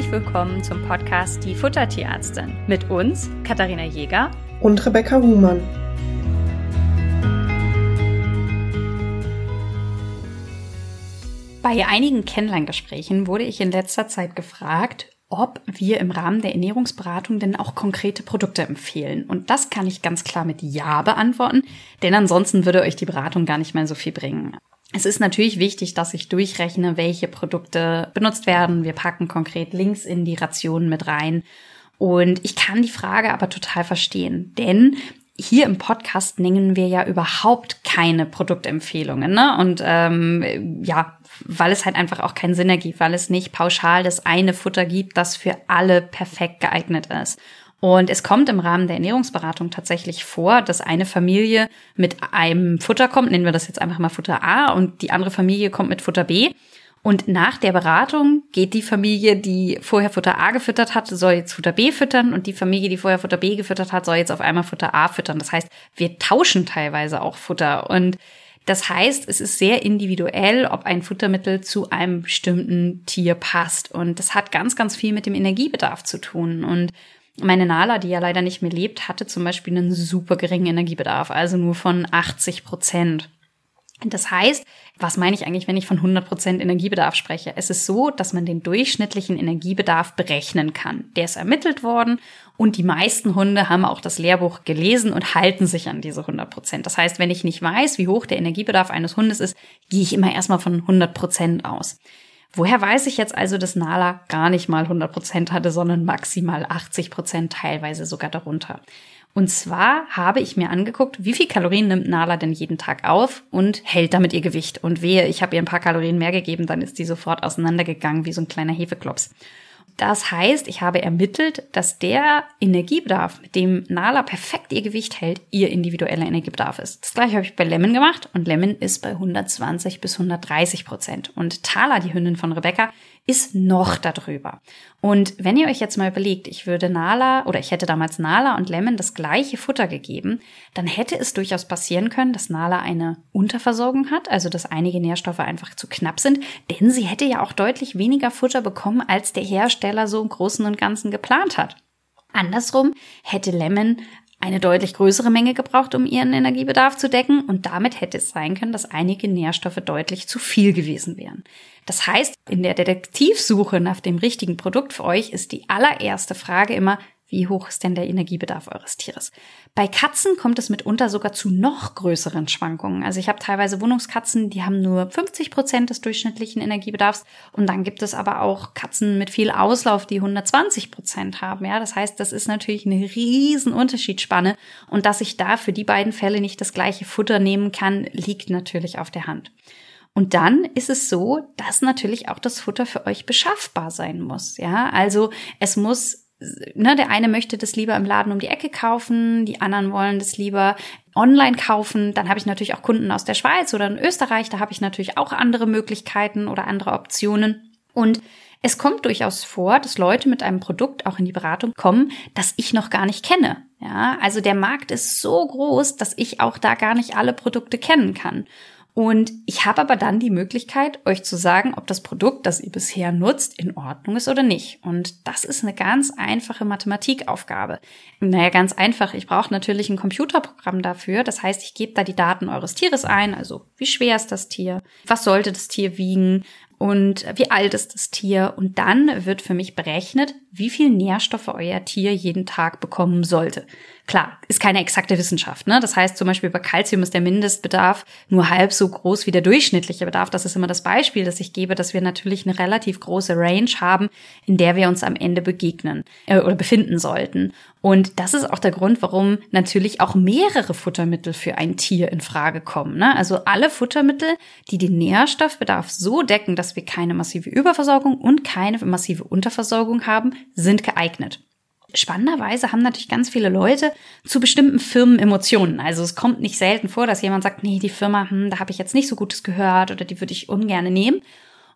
herzlich willkommen zum Podcast Die Futtertierärztin mit uns, Katharina Jäger und Rebecca Huhmann. Bei einigen Kennenlerngesprächen wurde ich in letzter Zeit gefragt, ob wir im Rahmen der Ernährungsberatung denn auch konkrete Produkte empfehlen. Und das kann ich ganz klar mit Ja beantworten, denn ansonsten würde euch die Beratung gar nicht mehr so viel bringen. Es ist natürlich wichtig, dass ich durchrechne, welche Produkte benutzt werden. Wir packen konkret Links in die Rationen mit rein. Und ich kann die Frage aber total verstehen, denn hier im Podcast nennen wir ja überhaupt keine Produktempfehlungen. Ne? Und ähm, ja, weil es halt einfach auch keinen Sinn ergibt, weil es nicht pauschal das eine Futter gibt, das für alle perfekt geeignet ist. Und es kommt im Rahmen der Ernährungsberatung tatsächlich vor, dass eine Familie mit einem Futter kommt, nennen wir das jetzt einfach mal Futter A, und die andere Familie kommt mit Futter B. Und nach der Beratung geht die Familie, die vorher Futter A gefüttert hat, soll jetzt Futter B füttern und die Familie, die vorher Futter B gefüttert hat, soll jetzt auf einmal Futter A füttern. Das heißt, wir tauschen teilweise auch Futter und das heißt, es ist sehr individuell, ob ein Futtermittel zu einem bestimmten Tier passt. Und das hat ganz, ganz viel mit dem Energiebedarf zu tun. Und meine Nala, die ja leider nicht mehr lebt, hatte zum Beispiel einen super geringen Energiebedarf, also nur von 80 Prozent. Das heißt, was meine ich eigentlich, wenn ich von 100 Prozent Energiebedarf spreche? Es ist so, dass man den durchschnittlichen Energiebedarf berechnen kann. Der ist ermittelt worden und die meisten Hunde haben auch das Lehrbuch gelesen und halten sich an diese 100%. Prozent. Das heißt, wenn ich nicht weiß, wie hoch der Energiebedarf eines Hundes ist, gehe ich immer erstmal von 100 Prozent aus. Woher weiß ich jetzt also, dass Nala gar nicht mal 100 Prozent hatte, sondern maximal 80 Prozent, teilweise sogar darunter? Und zwar habe ich mir angeguckt, wie viel Kalorien nimmt Nala denn jeden Tag auf und hält damit ihr Gewicht. Und wehe, ich habe ihr ein paar Kalorien mehr gegeben, dann ist die sofort auseinandergegangen wie so ein kleiner Hefeklops. Das heißt, ich habe ermittelt, dass der Energiebedarf, mit dem Nala perfekt ihr Gewicht hält, ihr individueller Energiebedarf ist. Das gleiche habe ich bei Lemon gemacht und Lemon ist bei 120 bis 130 Prozent. Und Thala, die Hündin von Rebecca, ist noch darüber. Und wenn ihr euch jetzt mal überlegt, ich würde Nala oder ich hätte damals Nala und Lemon das gleiche Futter gegeben, dann hätte es durchaus passieren können, dass Nala eine Unterversorgung hat, also dass einige Nährstoffe einfach zu knapp sind, denn sie hätte ja auch deutlich weniger Futter bekommen, als der Hersteller so im Großen und Ganzen geplant hat. Andersrum hätte Lemon eine deutlich größere Menge gebraucht, um ihren Energiebedarf zu decken und damit hätte es sein können, dass einige Nährstoffe deutlich zu viel gewesen wären. Das heißt, in der Detektivsuche nach dem richtigen Produkt für euch ist die allererste Frage immer, wie hoch ist denn der Energiebedarf eures Tieres? Bei Katzen kommt es mitunter sogar zu noch größeren Schwankungen. Also ich habe teilweise Wohnungskatzen, die haben nur 50 Prozent des durchschnittlichen Energiebedarfs und dann gibt es aber auch Katzen mit viel Auslauf, die 120 Prozent haben. Ja, das heißt, das ist natürlich eine riesen Unterschiedsspanne und dass ich da für die beiden Fälle nicht das gleiche Futter nehmen kann, liegt natürlich auf der Hand. Und dann ist es so, dass natürlich auch das Futter für euch beschaffbar sein muss. Ja, also es muss ne, der eine möchte das lieber im Laden um die Ecke kaufen, die anderen wollen das lieber online kaufen. Dann habe ich natürlich auch Kunden aus der Schweiz oder in Österreich, da habe ich natürlich auch andere Möglichkeiten oder andere Optionen. Und es kommt durchaus vor, dass Leute mit einem Produkt auch in die Beratung kommen, das ich noch gar nicht kenne. Ja, also der Markt ist so groß, dass ich auch da gar nicht alle Produkte kennen kann. Und ich habe aber dann die Möglichkeit, euch zu sagen, ob das Produkt, das ihr bisher nutzt, in Ordnung ist oder nicht. Und das ist eine ganz einfache Mathematikaufgabe. Naja, ganz einfach. Ich brauche natürlich ein Computerprogramm dafür. Das heißt, ich gebe da die Daten eures Tieres ein. Also, wie schwer ist das Tier? Was sollte das Tier wiegen? und wie alt ist das Tier. Und dann wird für mich berechnet, wie viel Nährstoffe euer Tier jeden Tag bekommen sollte. Klar, ist keine exakte Wissenschaft. Ne? Das heißt zum Beispiel bei Calcium ist der Mindestbedarf nur halb so groß wie der durchschnittliche Bedarf. Das ist immer das Beispiel, das ich gebe, dass wir natürlich eine relativ große Range haben, in der wir uns am Ende begegnen äh, oder befinden sollten. Und das ist auch der Grund, warum natürlich auch mehrere Futtermittel für ein Tier in Frage kommen. Ne? Also alle Futtermittel, die den Nährstoffbedarf so decken, dass wir keine massive Überversorgung und keine massive Unterversorgung haben, sind geeignet. Spannenderweise haben natürlich ganz viele Leute zu bestimmten Firmen Emotionen. Also es kommt nicht selten vor, dass jemand sagt, nee, die Firma, hm, da habe ich jetzt nicht so Gutes gehört oder die würde ich ungern nehmen.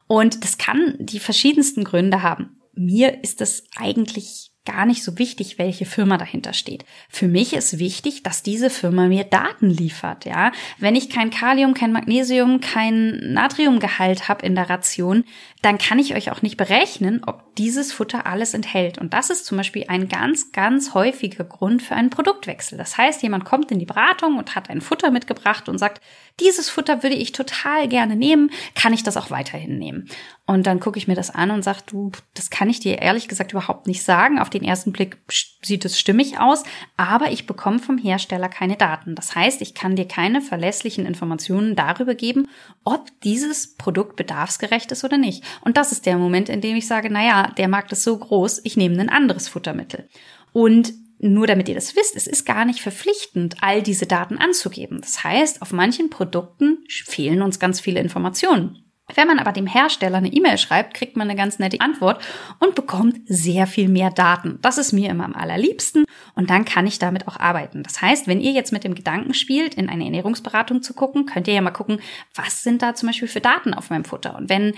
Und das kann die verschiedensten Gründe haben. Mir ist das eigentlich gar nicht so wichtig, welche Firma dahinter steht. Für mich ist wichtig, dass diese Firma mir Daten liefert, ja. Wenn ich kein Kalium, kein Magnesium, kein Natriumgehalt habe in der Ration, dann kann ich euch auch nicht berechnen, ob dieses Futter alles enthält. Und das ist zum Beispiel ein ganz, ganz häufiger Grund für einen Produktwechsel. Das heißt, jemand kommt in die Beratung und hat ein Futter mitgebracht und sagt, dieses Futter würde ich total gerne nehmen, kann ich das auch weiterhin nehmen? Und dann gucke ich mir das an und sage, du, das kann ich dir ehrlich gesagt überhaupt nicht sagen. Auf den ersten Blick sieht es stimmig aus, aber ich bekomme vom Hersteller keine Daten. Das heißt, ich kann dir keine verlässlichen Informationen darüber geben, ob dieses Produkt bedarfsgerecht ist oder nicht. Und das ist der Moment, in dem ich sage, naja, der Markt ist so groß, ich nehme ein anderes Futtermittel. Und nur damit ihr das wisst, es ist gar nicht verpflichtend, all diese Daten anzugeben. Das heißt, auf manchen Produkten fehlen uns ganz viele Informationen. Wenn man aber dem Hersteller eine E-Mail schreibt, kriegt man eine ganz nette Antwort und bekommt sehr viel mehr Daten. Das ist mir immer am allerliebsten und dann kann ich damit auch arbeiten. Das heißt, wenn ihr jetzt mit dem Gedanken spielt, in eine Ernährungsberatung zu gucken, könnt ihr ja mal gucken, was sind da zum Beispiel für Daten auf meinem Futter. Und wenn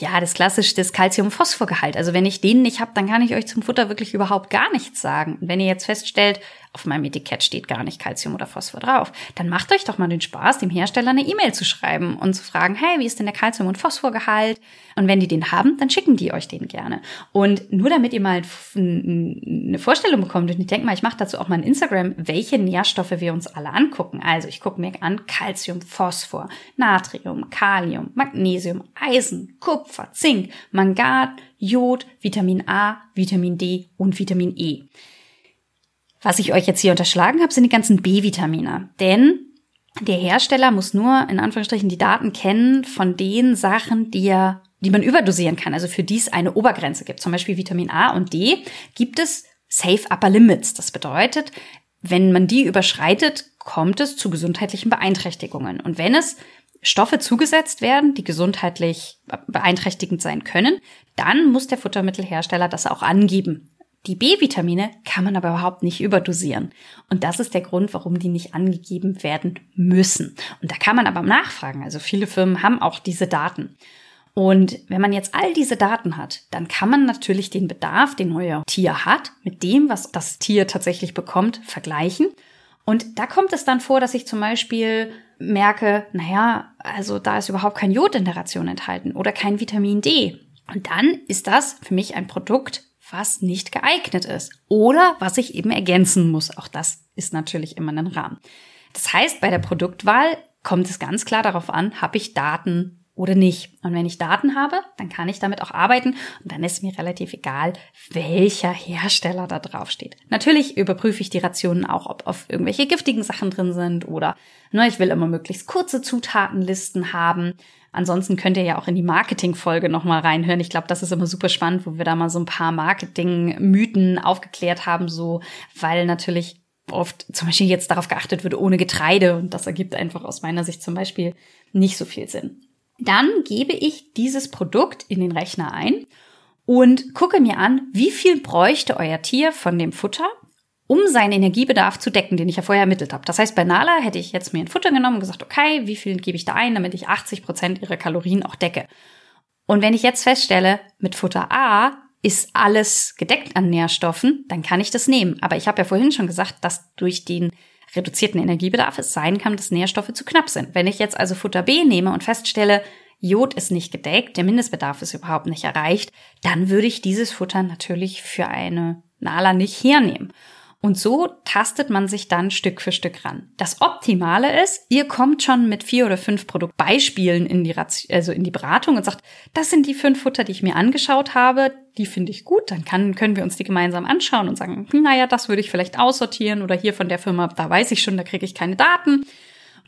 ja, das klassische, das Calcium-Phosphor-Gehalt. Also wenn ich den nicht habe, dann kann ich euch zum Futter wirklich überhaupt gar nichts sagen. Und wenn ihr jetzt feststellt, auf meinem Etikett steht gar nicht Calcium oder Phosphor drauf, dann macht euch doch mal den Spaß, dem Hersteller eine E-Mail zu schreiben und zu fragen, hey, wie ist denn der Calcium- und Phosphorgehalt? Und wenn die den haben, dann schicken die euch den gerne. Und nur damit ihr mal eine Vorstellung bekommt, und ich denke mal, ich mache dazu auch mal ein Instagram, welche Nährstoffe wir uns alle angucken. Also ich gucke mir an Calcium, Phosphor, Natrium, Kalium, Magnesium, Eisen, Kupfer, Zink, Mangan, Jod, Vitamin A, Vitamin D und Vitamin E. Was ich euch jetzt hier unterschlagen habe, sind die ganzen B-Vitamine. Denn der Hersteller muss nur in Anführungsstrichen die Daten kennen von den Sachen, die er, die man überdosieren kann, also für die es eine Obergrenze gibt. Zum Beispiel Vitamin A und D gibt es Safe Upper Limits. Das bedeutet, wenn man die überschreitet, kommt es zu gesundheitlichen Beeinträchtigungen. Und wenn es Stoffe zugesetzt werden, die gesundheitlich beeinträchtigend sein können, dann muss der Futtermittelhersteller das auch angeben. Die B-Vitamine kann man aber überhaupt nicht überdosieren. Und das ist der Grund, warum die nicht angegeben werden müssen. Und da kann man aber nachfragen. Also viele Firmen haben auch diese Daten. Und wenn man jetzt all diese Daten hat, dann kann man natürlich den Bedarf, den euer Tier hat, mit dem, was das Tier tatsächlich bekommt, vergleichen. Und da kommt es dann vor, dass ich zum Beispiel merke, naja, also da ist überhaupt kein Jod in der Ration enthalten oder kein Vitamin D. Und dann ist das für mich ein Produkt, was nicht geeignet ist oder was ich eben ergänzen muss. Auch das ist natürlich immer ein Rahmen. Das heißt, bei der Produktwahl kommt es ganz klar darauf an, habe ich Daten oder nicht. Und wenn ich Daten habe, dann kann ich damit auch arbeiten und dann ist mir relativ egal, welcher Hersteller da drauf steht. Natürlich überprüfe ich die Rationen auch, ob auf irgendwelche giftigen Sachen drin sind oder ne, ich will immer möglichst kurze Zutatenlisten haben. Ansonsten könnt ihr ja auch in die Marketing-Folge nochmal reinhören. Ich glaube, das ist immer super spannend, wo wir da mal so ein paar Marketing-Mythen aufgeklärt haben, so, weil natürlich oft zum Beispiel jetzt darauf geachtet wird, ohne Getreide. Und das ergibt einfach aus meiner Sicht zum Beispiel nicht so viel Sinn. Dann gebe ich dieses Produkt in den Rechner ein und gucke mir an, wie viel bräuchte euer Tier von dem Futter um seinen Energiebedarf zu decken, den ich ja vorher ermittelt habe. Das heißt, bei Nala hätte ich jetzt mir ein Futter genommen und gesagt, okay, wie viel gebe ich da ein, damit ich 80 Prozent ihrer Kalorien auch decke. Und wenn ich jetzt feststelle, mit Futter A ist alles gedeckt an Nährstoffen, dann kann ich das nehmen. Aber ich habe ja vorhin schon gesagt, dass durch den reduzierten Energiebedarf es sein kann, dass Nährstoffe zu knapp sind. Wenn ich jetzt also Futter B nehme und feststelle, Jod ist nicht gedeckt, der Mindestbedarf ist überhaupt nicht erreicht, dann würde ich dieses Futter natürlich für eine Nala nicht hernehmen. Und so tastet man sich dann Stück für Stück ran. Das Optimale ist, ihr kommt schon mit vier oder fünf Produktbeispielen in die, also in die Beratung und sagt, das sind die fünf Futter, die ich mir angeschaut habe, die finde ich gut, dann kann, können wir uns die gemeinsam anschauen und sagen, hm, naja, das würde ich vielleicht aussortieren oder hier von der Firma, da weiß ich schon, da kriege ich keine Daten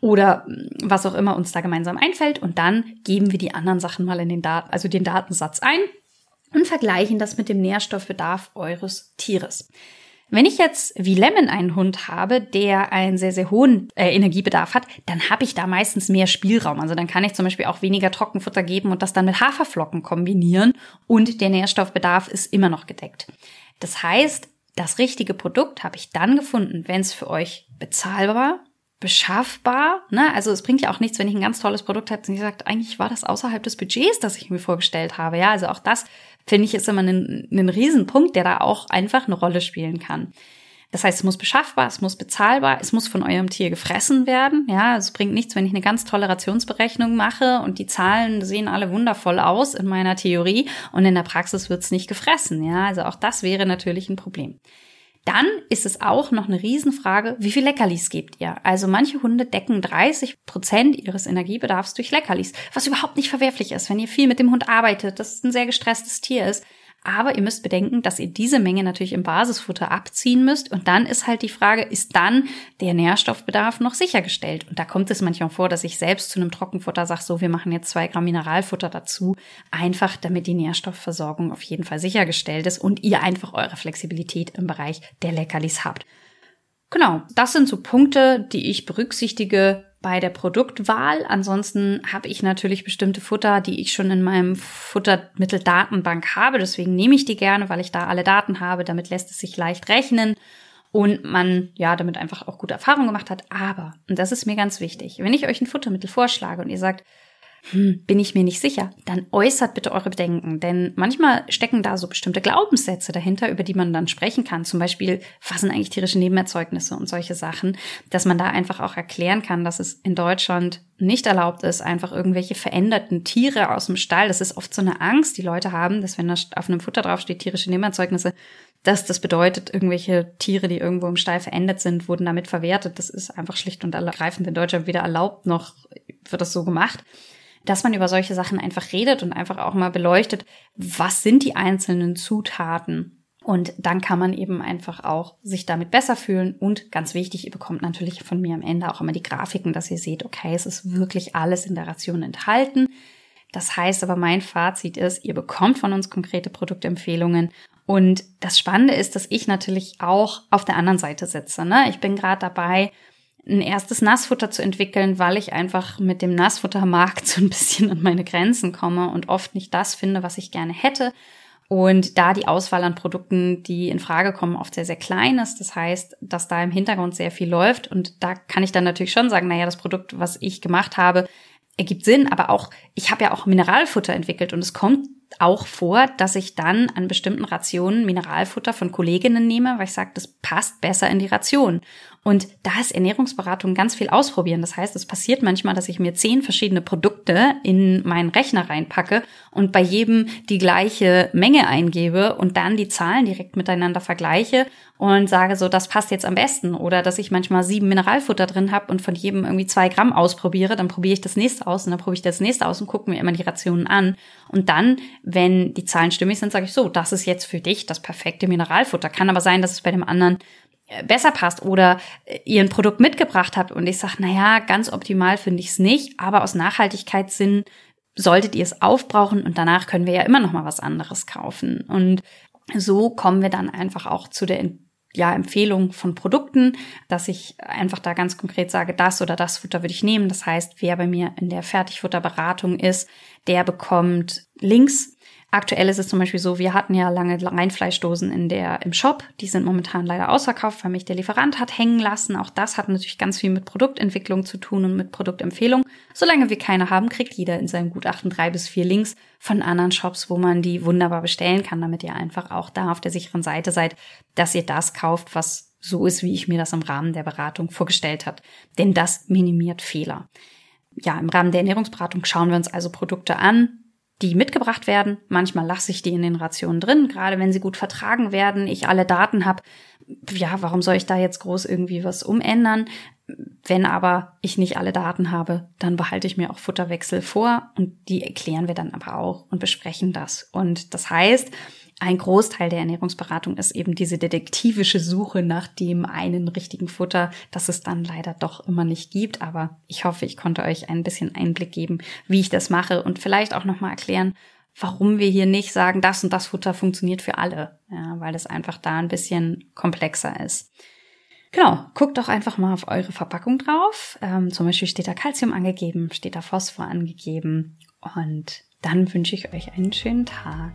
oder hm, was auch immer uns da gemeinsam einfällt und dann geben wir die anderen Sachen mal in den Daten, also den Datensatz ein und vergleichen das mit dem Nährstoffbedarf eures Tieres. Wenn ich jetzt wie Lemon einen Hund habe, der einen sehr, sehr hohen äh, Energiebedarf hat, dann habe ich da meistens mehr Spielraum. Also dann kann ich zum Beispiel auch weniger Trockenfutter geben und das dann mit Haferflocken kombinieren und der Nährstoffbedarf ist immer noch gedeckt. Das heißt, das richtige Produkt habe ich dann gefunden, wenn es für euch bezahlbar, beschaffbar. Ne? Also es bringt ja auch nichts, wenn ich ein ganz tolles Produkt habe und ich sagt, eigentlich war das außerhalb des Budgets, das ich mir vorgestellt habe. Ja, also auch das finde ich ist immer ein, ein Riesenpunkt, der da auch einfach eine Rolle spielen kann. Das heißt, es muss beschaffbar, es muss bezahlbar, es muss von eurem Tier gefressen werden. Ja, es bringt nichts, wenn ich eine ganz tolle Rationsberechnung mache und die Zahlen sehen alle wundervoll aus in meiner Theorie und in der Praxis wird es nicht gefressen. Ja, also auch das wäre natürlich ein Problem. Dann ist es auch noch eine Riesenfrage, wie viel Leckerlis gebt ihr? Also manche Hunde decken 30 Prozent ihres Energiebedarfs durch Leckerlis, was überhaupt nicht verwerflich ist, wenn ihr viel mit dem Hund arbeitet, das ein sehr gestresstes Tier ist. Aber ihr müsst bedenken, dass ihr diese Menge natürlich im Basisfutter abziehen müsst. Und dann ist halt die Frage, ist dann der Nährstoffbedarf noch sichergestellt? Und da kommt es manchmal vor, dass ich selbst zu einem Trockenfutter sage, so, wir machen jetzt zwei Gramm Mineralfutter dazu. Einfach, damit die Nährstoffversorgung auf jeden Fall sichergestellt ist und ihr einfach eure Flexibilität im Bereich der Leckerlis habt. Genau, das sind so Punkte, die ich berücksichtige, bei der Produktwahl. Ansonsten habe ich natürlich bestimmte Futter, die ich schon in meinem Futtermitteldatenbank habe. Deswegen nehme ich die gerne, weil ich da alle Daten habe. Damit lässt es sich leicht rechnen und man ja damit einfach auch gute Erfahrungen gemacht hat. Aber, und das ist mir ganz wichtig, wenn ich euch ein Futtermittel vorschlage und ihr sagt, hm, bin ich mir nicht sicher, dann äußert bitte eure Bedenken. Denn manchmal stecken da so bestimmte Glaubenssätze dahinter, über die man dann sprechen kann. Zum Beispiel, was sind eigentlich tierische Nebenerzeugnisse und solche Sachen, dass man da einfach auch erklären kann, dass es in Deutschland nicht erlaubt ist, einfach irgendwelche veränderten Tiere aus dem Stall. Das ist oft so eine Angst, die Leute haben, dass wenn da auf einem Futter draufsteht, tierische Nebenerzeugnisse, dass das bedeutet, irgendwelche Tiere, die irgendwo im Stall verändert sind, wurden damit verwertet. Das ist einfach schlicht und ergreifend in Deutschland weder erlaubt noch wird das so gemacht dass man über solche Sachen einfach redet und einfach auch mal beleuchtet, was sind die einzelnen Zutaten. Und dann kann man eben einfach auch sich damit besser fühlen. Und ganz wichtig, ihr bekommt natürlich von mir am Ende auch immer die Grafiken, dass ihr seht, okay, es ist wirklich alles in der Ration enthalten. Das heißt aber, mein Fazit ist, ihr bekommt von uns konkrete Produktempfehlungen. Und das Spannende ist, dass ich natürlich auch auf der anderen Seite sitze. Ne? Ich bin gerade dabei, ein erstes Nassfutter zu entwickeln, weil ich einfach mit dem Nassfuttermarkt so ein bisschen an meine Grenzen komme und oft nicht das finde, was ich gerne hätte. Und da die Auswahl an Produkten, die in Frage kommen, oft sehr, sehr klein ist. Das heißt, dass da im Hintergrund sehr viel läuft. Und da kann ich dann natürlich schon sagen, naja, das Produkt, was ich gemacht habe, ergibt Sinn. Aber auch, ich habe ja auch Mineralfutter entwickelt und es kommt auch vor, dass ich dann an bestimmten Rationen Mineralfutter von Kolleginnen nehme, weil ich sage, das passt besser in die Ration. Und da ist Ernährungsberatung ganz viel ausprobieren. Das heißt, es passiert manchmal, dass ich mir zehn verschiedene Produkte in meinen Rechner reinpacke und bei jedem die gleiche Menge eingebe und dann die Zahlen direkt miteinander vergleiche und sage so, das passt jetzt am besten. Oder dass ich manchmal sieben Mineralfutter drin habe und von jedem irgendwie zwei Gramm ausprobiere, dann probiere ich das nächste aus und dann probiere ich das nächste aus und gucke mir immer die Rationen an. Und dann, wenn die Zahlen stimmig sind, sage ich so, das ist jetzt für dich das perfekte Mineralfutter. Kann aber sein, dass es bei dem anderen besser passt oder äh, ihr ein Produkt mitgebracht habt und ich sage, naja, ganz optimal finde ich es nicht, aber aus Nachhaltigkeitssinn solltet ihr es aufbrauchen und danach können wir ja immer noch mal was anderes kaufen. Und so kommen wir dann einfach auch zu der ja, Empfehlung von Produkten, dass ich einfach da ganz konkret sage, das oder das Futter würde ich nehmen. Das heißt, wer bei mir in der Fertigfutterberatung ist, der bekommt Links Aktuell ist es zum Beispiel so, wir hatten ja lange Reinfleischdosen in der, im Shop. Die sind momentan leider ausverkauft, weil mich der Lieferant hat hängen lassen. Auch das hat natürlich ganz viel mit Produktentwicklung zu tun und mit Produktempfehlung. Solange wir keine haben, kriegt jeder in seinem Gutachten drei bis vier Links von anderen Shops, wo man die wunderbar bestellen kann, damit ihr einfach auch da auf der sicheren Seite seid, dass ihr das kauft, was so ist, wie ich mir das im Rahmen der Beratung vorgestellt hat. Denn das minimiert Fehler. Ja, im Rahmen der Ernährungsberatung schauen wir uns also Produkte an, die mitgebracht werden. Manchmal lasse ich die in den Rationen drin, gerade wenn sie gut vertragen werden, ich alle Daten habe. Ja, warum soll ich da jetzt groß irgendwie was umändern? Wenn aber ich nicht alle Daten habe, dann behalte ich mir auch Futterwechsel vor und die erklären wir dann aber auch und besprechen das. Und das heißt, ein Großteil der Ernährungsberatung ist eben diese detektivische Suche nach dem einen richtigen Futter, das es dann leider doch immer nicht gibt. Aber ich hoffe, ich konnte euch ein bisschen Einblick geben, wie ich das mache und vielleicht auch nochmal erklären, warum wir hier nicht sagen, das und das Futter funktioniert für alle. Ja, weil es einfach da ein bisschen komplexer ist. Genau, guckt doch einfach mal auf eure Verpackung drauf. Ähm, zum Beispiel steht da Calcium angegeben, steht da Phosphor angegeben. Und dann wünsche ich euch einen schönen Tag.